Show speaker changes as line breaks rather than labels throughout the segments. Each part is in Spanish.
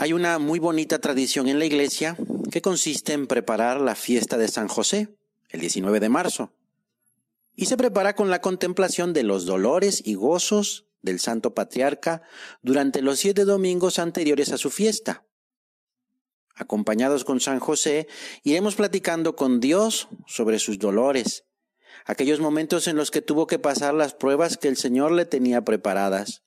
Hay una muy bonita tradición en la iglesia que consiste en preparar la fiesta de San José, el 19 de marzo, y se prepara con la contemplación de los dolores y gozos del Santo Patriarca durante los siete domingos anteriores a su fiesta. Acompañados con San José, iremos platicando con Dios sobre sus dolores, aquellos momentos en los que tuvo que pasar las pruebas que el Señor le tenía preparadas,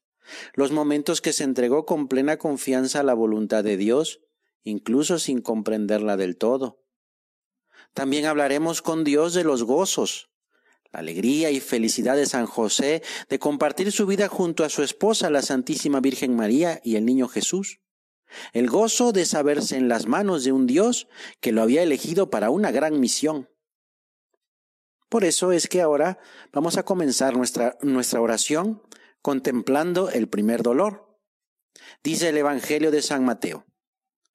los momentos que se entregó con plena confianza a la voluntad de Dios, incluso sin comprenderla del todo. También hablaremos con Dios de los gozos, la alegría y felicidad de San José de compartir su vida junto a su esposa, la Santísima Virgen María y el Niño Jesús. El gozo de saberse en las manos de un Dios que lo había elegido para una gran misión. Por eso es que ahora vamos a comenzar nuestra, nuestra oración contemplando el primer dolor. Dice el Evangelio de San Mateo.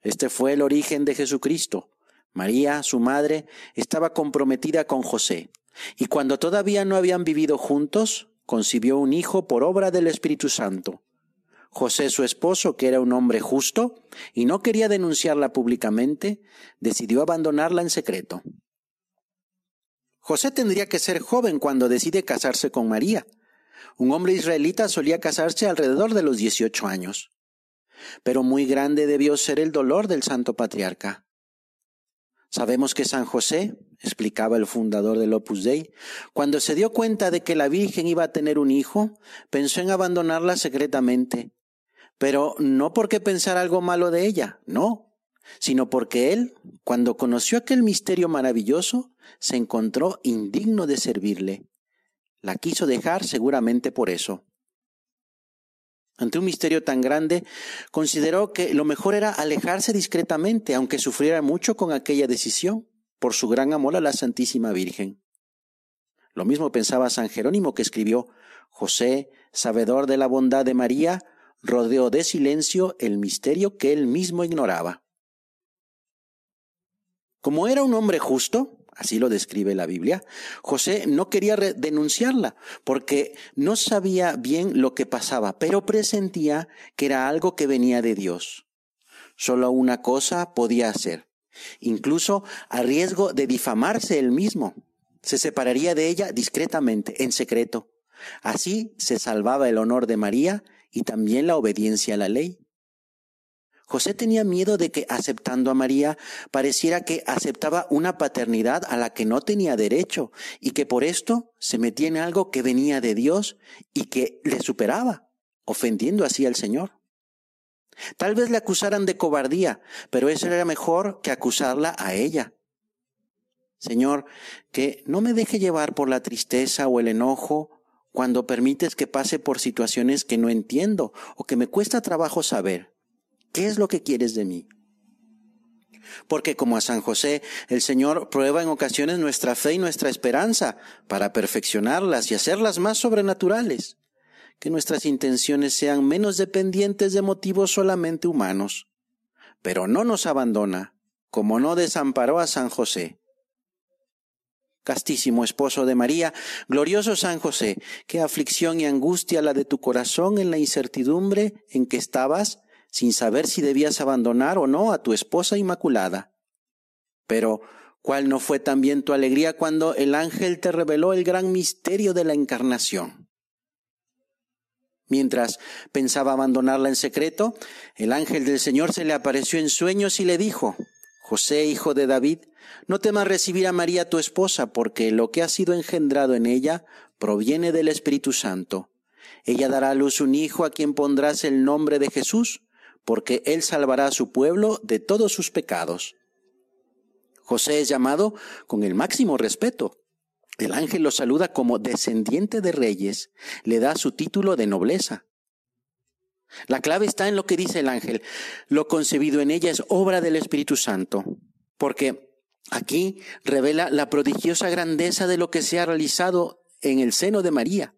Este fue el origen de Jesucristo. María, su madre, estaba comprometida con José, y cuando todavía no habían vivido juntos, concibió un hijo por obra del Espíritu Santo. José, su esposo, que era un hombre justo y no quería denunciarla públicamente, decidió abandonarla en secreto. José tendría que ser joven cuando decide casarse con María, un hombre israelita solía casarse alrededor de los 18 años. Pero muy grande debió ser el dolor del santo patriarca. Sabemos que San José, explicaba el fundador del Opus Dei, cuando se dio cuenta de que la Virgen iba a tener un hijo, pensó en abandonarla secretamente. Pero no porque pensara algo malo de ella, no, sino porque él, cuando conoció aquel misterio maravilloso, se encontró indigno de servirle. La quiso dejar seguramente por eso. Ante un misterio tan grande, consideró que lo mejor era alejarse discretamente, aunque sufriera mucho con aquella decisión, por su gran amor a la Santísima Virgen. Lo mismo pensaba San Jerónimo que escribió, José, sabedor de la bondad de María, rodeó de silencio el misterio que él mismo ignoraba. Como era un hombre justo, así lo describe la Biblia, José no quería denunciarla porque no sabía bien lo que pasaba, pero presentía que era algo que venía de Dios. Solo una cosa podía hacer, incluso a riesgo de difamarse él mismo. Se separaría de ella discretamente, en secreto. Así se salvaba el honor de María y también la obediencia a la ley. José tenía miedo de que aceptando a María pareciera que aceptaba una paternidad a la que no tenía derecho y que por esto se metía en algo que venía de Dios y que le superaba, ofendiendo así al Señor. Tal vez le acusaran de cobardía, pero eso era mejor que acusarla a ella. Señor, que no me deje llevar por la tristeza o el enojo cuando permites que pase por situaciones que no entiendo o que me cuesta trabajo saber. ¿Qué es lo que quieres de mí? Porque como a San José, el Señor prueba en ocasiones nuestra fe y nuestra esperanza para perfeccionarlas y hacerlas más sobrenaturales. Que nuestras intenciones sean menos dependientes de motivos solamente humanos. Pero no nos abandona, como no desamparó a San José. Castísimo esposo de María, glorioso San José, qué aflicción y angustia la de tu corazón en la incertidumbre en que estabas sin saber si debías abandonar o no a tu esposa inmaculada. Pero, ¿cuál no fue también tu alegría cuando el ángel te reveló el gran misterio de la encarnación? Mientras pensaba abandonarla en secreto, el ángel del Señor se le apareció en sueños y le dijo, José, hijo de David, no temas recibir a María tu esposa, porque lo que ha sido engendrado en ella proviene del Espíritu Santo. Ella dará a luz un hijo a quien pondrás el nombre de Jesús, porque él salvará a su pueblo de todos sus pecados. José es llamado con el máximo respeto. El ángel lo saluda como descendiente de reyes, le da su título de nobleza. La clave está en lo que dice el ángel. Lo concebido en ella es obra del Espíritu Santo, porque aquí revela la prodigiosa grandeza de lo que se ha realizado en el seno de María.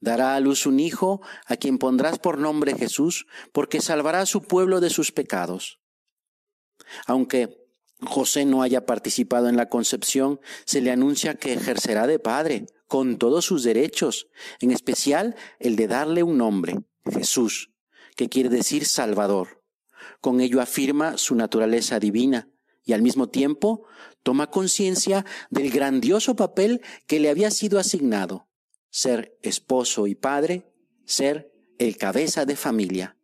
Dará a luz un hijo a quien pondrás por nombre Jesús, porque salvará a su pueblo de sus pecados. Aunque José no haya participado en la concepción, se le anuncia que ejercerá de padre, con todos sus derechos, en especial el de darle un nombre, Jesús, que quiere decir Salvador. con ello afirma su naturaleza divina y al mismo tiempo toma conciencia del grandioso papel que le había sido asignado, ser esposo y padre, ser el cabeza de familia.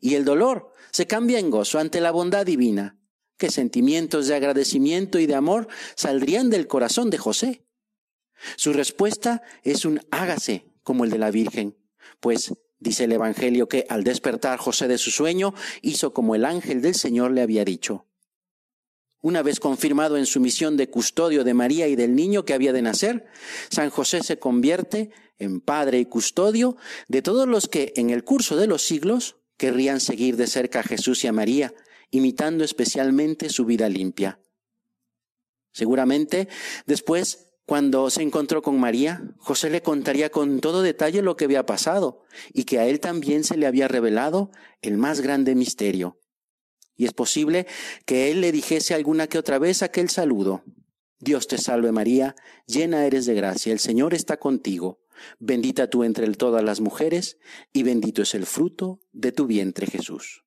Y el dolor se cambia en gozo ante la bondad divina. ¿Qué sentimientos de agradecimiento y de amor saldrían del corazón de José? Su respuesta es un hágase como el de la Virgen, pues dice el Evangelio que al despertar José de su sueño hizo como el ángel del Señor le había dicho. Una vez confirmado en su misión de custodio de María y del niño que había de nacer, San José se convierte en padre y custodio de todos los que en el curso de los siglos querrían seguir de cerca a Jesús y a María, imitando especialmente su vida limpia. Seguramente después cuando se encontró con María, José le contaría con todo detalle lo que había pasado y que a él también se le había revelado el más grande misterio. Y es posible que él le dijese alguna que otra vez aquel saludo. Dios te salve María, llena eres de gracia, el Señor está contigo, bendita tú entre todas las mujeres, y bendito es el fruto de tu vientre Jesús.